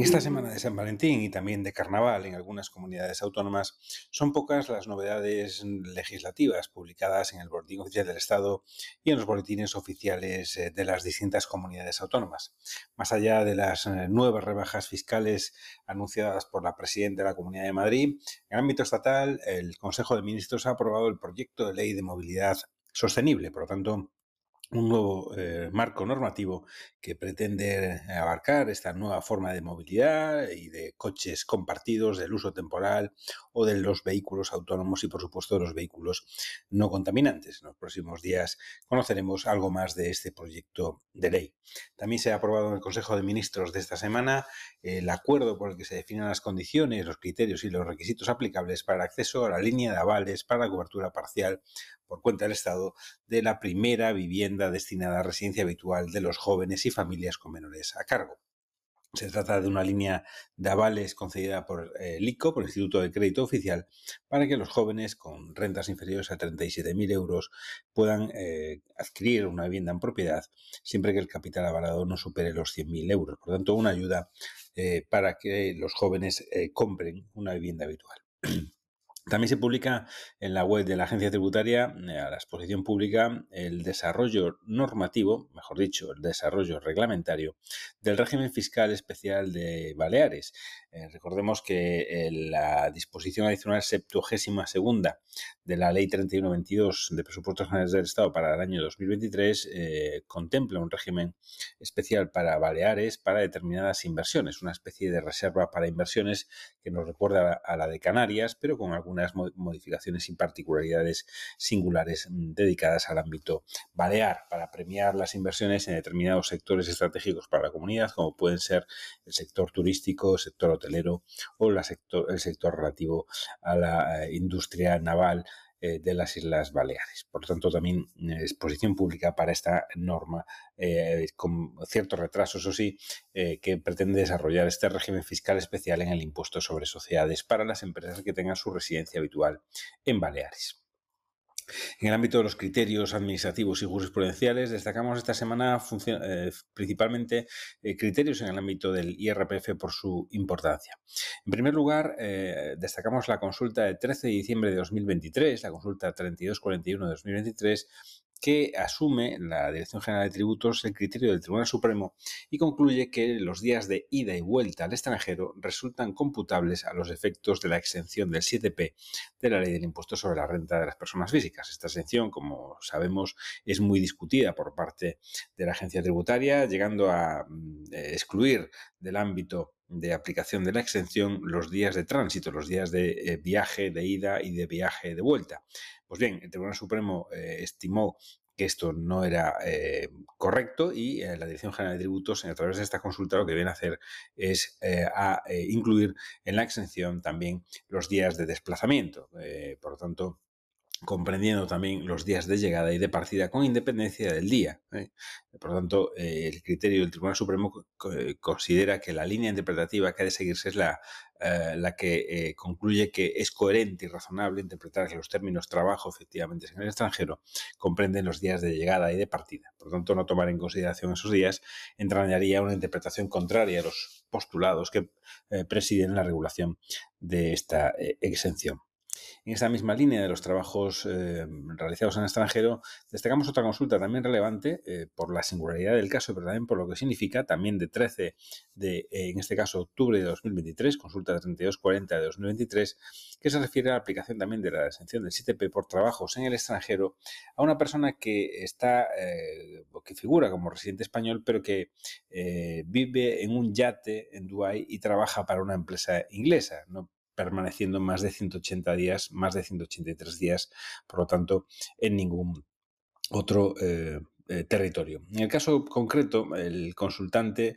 En esta semana de San Valentín y también de Carnaval en algunas comunidades autónomas, son pocas las novedades legislativas publicadas en el Boletín Oficial del Estado y en los boletines oficiales eh, de las distintas comunidades autónomas. Más allá de las eh, nuevas rebajas fiscales anunciadas por la Presidenta de la Comunidad de Madrid, en el ámbito estatal, el Consejo de Ministros ha aprobado el proyecto de ley de movilidad sostenible. Por lo tanto, un nuevo eh, marco normativo que pretende abarcar esta nueva forma de movilidad y de coches compartidos, del uso temporal o de los vehículos autónomos y, por supuesto, de los vehículos no contaminantes. En los próximos días conoceremos algo más de este proyecto de ley. También se ha aprobado en el Consejo de Ministros de esta semana el acuerdo por el que se definen las condiciones, los criterios y los requisitos aplicables para acceso a la línea de avales para la cobertura parcial por cuenta del Estado de la primera vivienda destinada a residencia habitual de los jóvenes y familias con menores a cargo. Se trata de una línea de avales concedida por el ICO, por el Instituto de Crédito Oficial, para que los jóvenes con rentas inferiores a 37.000 euros puedan eh, adquirir una vivienda en propiedad siempre que el capital avalado no supere los 100.000 euros. Por tanto, una ayuda eh, para que los jóvenes eh, compren una vivienda habitual. También se publica en la web de la agencia tributaria eh, a la exposición pública el desarrollo normativo, mejor dicho, el desarrollo reglamentario del régimen fiscal especial de Baleares. Eh, recordemos que eh, la disposición adicional septuagésima segunda de la Ley 3122 de Presupuestos Generales del Estado para el año 2023 contempla un régimen especial para Baleares para determinadas inversiones, una especie de reserva para inversiones que nos recuerda a la de Canarias, pero con algunas modificaciones y particularidades singulares mm, dedicadas al ámbito balear. Para premiar las inversiones en determinados sectores estratégicos para la comunidad, como pueden ser el sector turístico, el sector hotelero o el sector relativo a la eh, industria naval de las Islas Baleares. Por lo tanto, también eh, exposición pública para esta norma, eh, con cierto retraso, eso sí, que pretende desarrollar este régimen fiscal especial en el impuesto sobre sociedades para las empresas que tengan su residencia habitual en Baleares. En el ámbito de los criterios administrativos y jurisprudenciales, destacamos esta semana eh, principalmente eh, criterios en el ámbito del IRPF por su importancia. En primer lugar, eh, destacamos la consulta de 13 de diciembre de 2023, la consulta 3241 de 2023, que asume la Dirección General de Tributos el criterio del Tribunal Supremo y concluye que los días de ida y vuelta al extranjero resultan computables a los efectos de la exención del 7P de la Ley del Impuesto sobre la Renta de las Personas Físicas. Esta exención, como sabemos, es muy discutida por parte de la agencia tributaria, llegando a mm, excluir del ámbito de aplicación de la exención los días de tránsito, los días de eh, viaje de ida y de viaje de vuelta. Pues bien, el Tribunal Supremo eh, estimó que esto no era eh, correcto y la Dirección General de Tributos, a través de esta consulta, lo que viene a hacer es a, incluir en la exención también los días de desplazamiento. por lo tanto, comprendiendo también los días de llegada y de partida con independencia del día. ¿eh? Por lo tanto, eh, el criterio del Tribunal Supremo considera que la línea interpretativa que ha de seguirse es la, eh, la que concluye que es coherente y razonable interpretar que los términos trabajo efectivamente en el extranjero comprenden los días de llegada y de partida. Por tanto, no tomar en consideración esos días entrañaría una interpretación contraria a los postulados que presiden la regulación de esta exención. En esta misma línea de los trabajos eh, realizados en el extranjero, destacamos otra consulta también relevante eh, por la singularidad del caso, pero también por lo que significa, también de 13 de, eh, en este caso, octubre de 2023, consulta de 3240 de 2023, que se refiere a la aplicación también de la exención del 7P por trabajos en el extranjero a una persona que está, que figura como residente español, pero que vive en un yate en Dubái y trabaja para una empresa inglesa. Permaneciendo más de 180 días, más de 183 días, por lo tanto, en ningún otro eh, eh, territorio. En el caso concreto, el consultante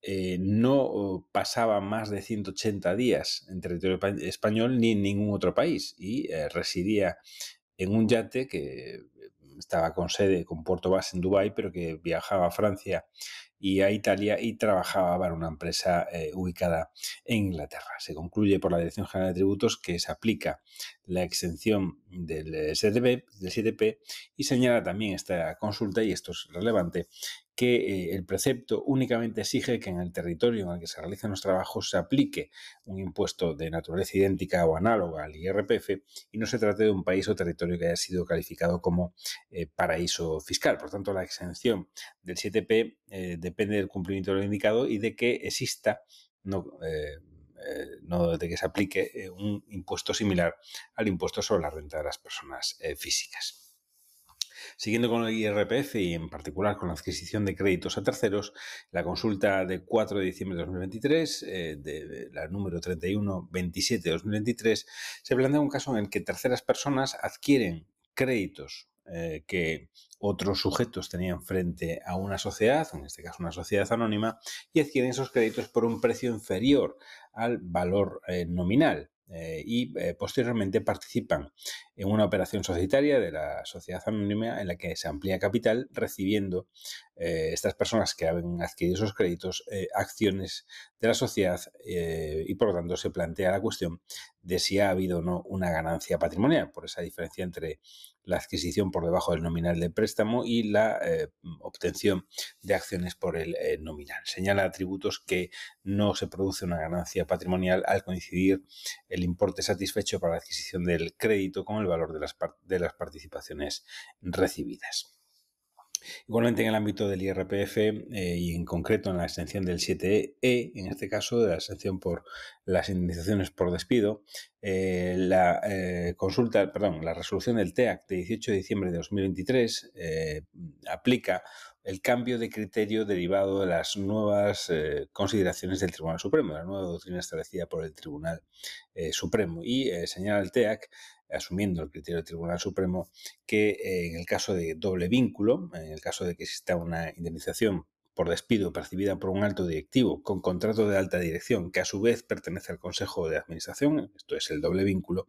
eh, no pasaba más de 180 días en territorio español ni en ningún otro país y residía en un yate que estaba con sede, con puerto base en Dubái, pero que viajaba a Francia y a Italia y trabajaba para una empresa eh, ubicada en Inglaterra. Se concluye por la Dirección General de Tributos que se aplica la exención del, CDP, del CDP y señala también esta consulta, y esto es relevante, que eh, el precepto únicamente exige que en el territorio en el que se realizan los trabajos se aplique un impuesto de naturaleza idéntica o análoga al IRPF y no se trate de un país o territorio que haya sido calificado como eh, paraíso fiscal. Por tanto, la exención del 7P eh, depende del cumplimiento de lo indicado y de que exista no, no de que se aplique un impuesto similar al impuesto sobre la renta de las personas físicas. Siguiendo con el IRPF y en particular con la adquisición de créditos a terceros, la consulta de 4 de diciembre de 2023, eh, de, la número 3127 de 2023, se plantea un caso en el que terceras personas adquieren créditos eh, que otros sujetos tenían frente a una sociedad, en este caso una sociedad anónima, y adquieren esos créditos por un precio inferior al valor eh, nominal. Eh, y posteriormente participan en una operación societaria de la sociedad anónima en la que se amplía capital recibiendo estas personas que han adquirido esos créditos acciones de la sociedad y por lo tanto se plantea la cuestión de si ha habido o no una ganancia patrimonial por esa diferencia entre la adquisición por debajo del nominal del préstamo y la eh, obtención de acciones por el eh, nominal. Señala atributos que no se produce una ganancia patrimonial al coincidir el importe satisfecho para la adquisición del crédito con el valor de las, de las participaciones recibidas. Igualmente en el ámbito del IRPF eh, y en concreto en la extensión del 7E, en este caso de la exención por las indemnizaciones por despido, eh, la eh, consulta, perdón, la resolución del TEAC de 18 de diciembre de 2023 aplica el cambio de criterio derivado de las nuevas consideraciones del Tribunal Supremo, la nueva doctrina establecida por el Tribunal Supremo. Y señala el TEAC asumiendo el criterio del Tribunal Supremo, que eh, en el caso de doble vínculo, en el caso de que exista una indemnización por despido percibida por un alto directivo con contrato de alta dirección que a su vez pertenece al Consejo de Administración, esto es el doble vínculo,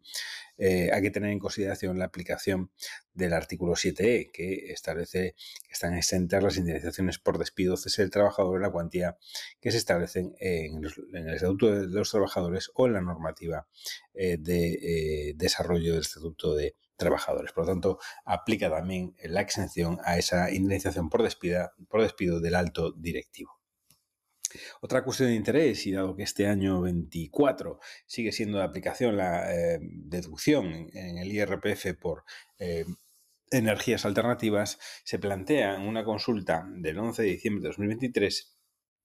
eh, hay que tener en consideración la aplicación del artículo 7e, que establece que están exentas las indemnizaciones por despido cese del trabajador en la cuantía que se establecen en, el Estatuto de los Trabajadores o en la normativa eh, de eh, desarrollo del Estatuto de Trabajadores. Por lo tanto, aplica también la exención a esa indemnización por, por despido del alto directivo. Otra cuestión de interés, y dado que este año 24 sigue siendo de aplicación la eh, deducción en, el IRPF por eh, energías alternativas, se plantea en una consulta del 11 de diciembre de 2023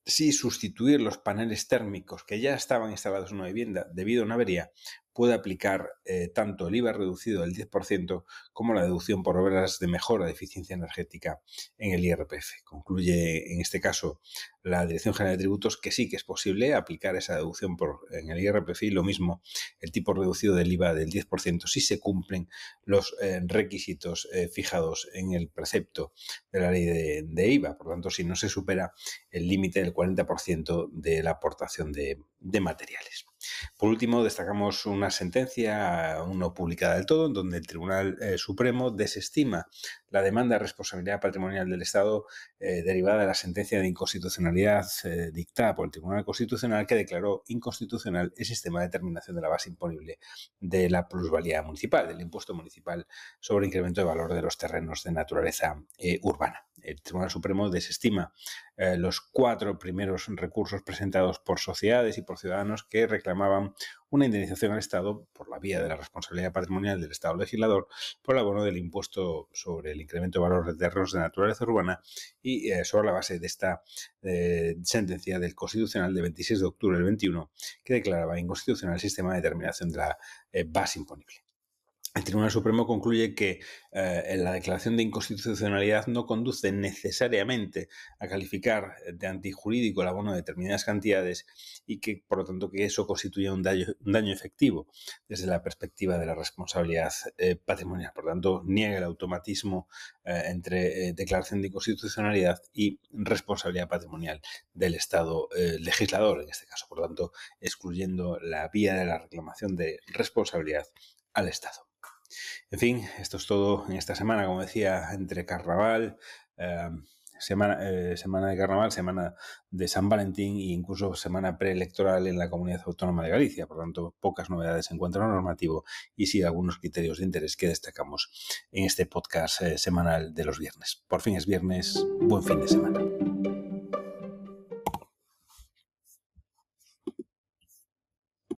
si sustituir los paneles térmicos que ya estaban instalados en una vivienda debido a una avería puede aplicar eh, tanto el IVA reducido del 10% como la deducción por obras de mejora de eficiencia energética en el IRPF. Concluye en este caso la Dirección General de Tributos que sí que es posible aplicar esa deducción en el IRPF y lo mismo el tipo reducido del IVA del 10% si se cumplen los eh, requisitos eh, fijados en el precepto de la ley de, IVA. Por tanto, si no se supera el límite del 40% de la aportación de materiales. Por último, destacamos una sentencia, no publicada del todo, en donde el Tribunal eh, Supremo desestima la demanda de responsabilidad patrimonial del Estado eh, derivada de la sentencia de inconstitucionalidad eh, dictada por el Tribunal Constitucional que declaró inconstitucional el sistema de determinación de la base imponible de la plusvalía municipal, del impuesto municipal sobre incremento de valor de los terrenos de naturaleza urbana. El Tribunal Supremo desestima los cuatro primeros recursos presentados por sociedades y por ciudadanos que reclamaban una indemnización al Estado por la vía de la responsabilidad patrimonial del Estado legislador por el abono del impuesto sobre el incremento de valor de terrenos de naturaleza urbana y eh, sobre la base de esta eh, sentencia del Constitucional de 26 de octubre del 21 que declaraba inconstitucional el sistema de determinación de la eh, base imponible. El Tribunal Supremo concluye que eh, la declaración de inconstitucionalidad no conduce necesariamente a calificar de antijurídico el abono de determinadas cantidades y que, por lo tanto, que eso constituye un daño, efectivo desde la perspectiva de la responsabilidad eh, patrimonial. Por lo tanto, niega el automatismo eh, entre declaración de inconstitucionalidad y responsabilidad patrimonial del Estado legislador, en este caso. Por lo tanto, excluyendo la vía de la reclamación de responsabilidad al Estado. En fin, esto es todo en esta semana, como decía, entre carnaval, em, semana, eh, semana de carnaval, semana de San Valentín e incluso semana preelectoral en la comunidad autónoma de Galicia. Por lo tanto, pocas novedades en cuanto a normativo y sí algunos criterios de interés que destacamos en este podcast eh, semanal de los viernes. Por fin es viernes, buen fin de semana.